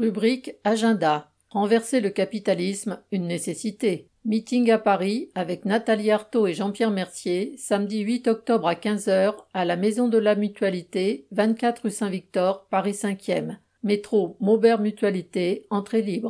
Rubrique Agenda. Renverser le capitalisme, une nécessité. Meeting à Paris avec Nathalie Artaud et Jean-Pierre Mercier, samedi 8 octobre à 15h à la Maison de la Mutualité, 24 rue Saint-Victor, Paris 5e. Métro Maubert Mutualité, entrée libre.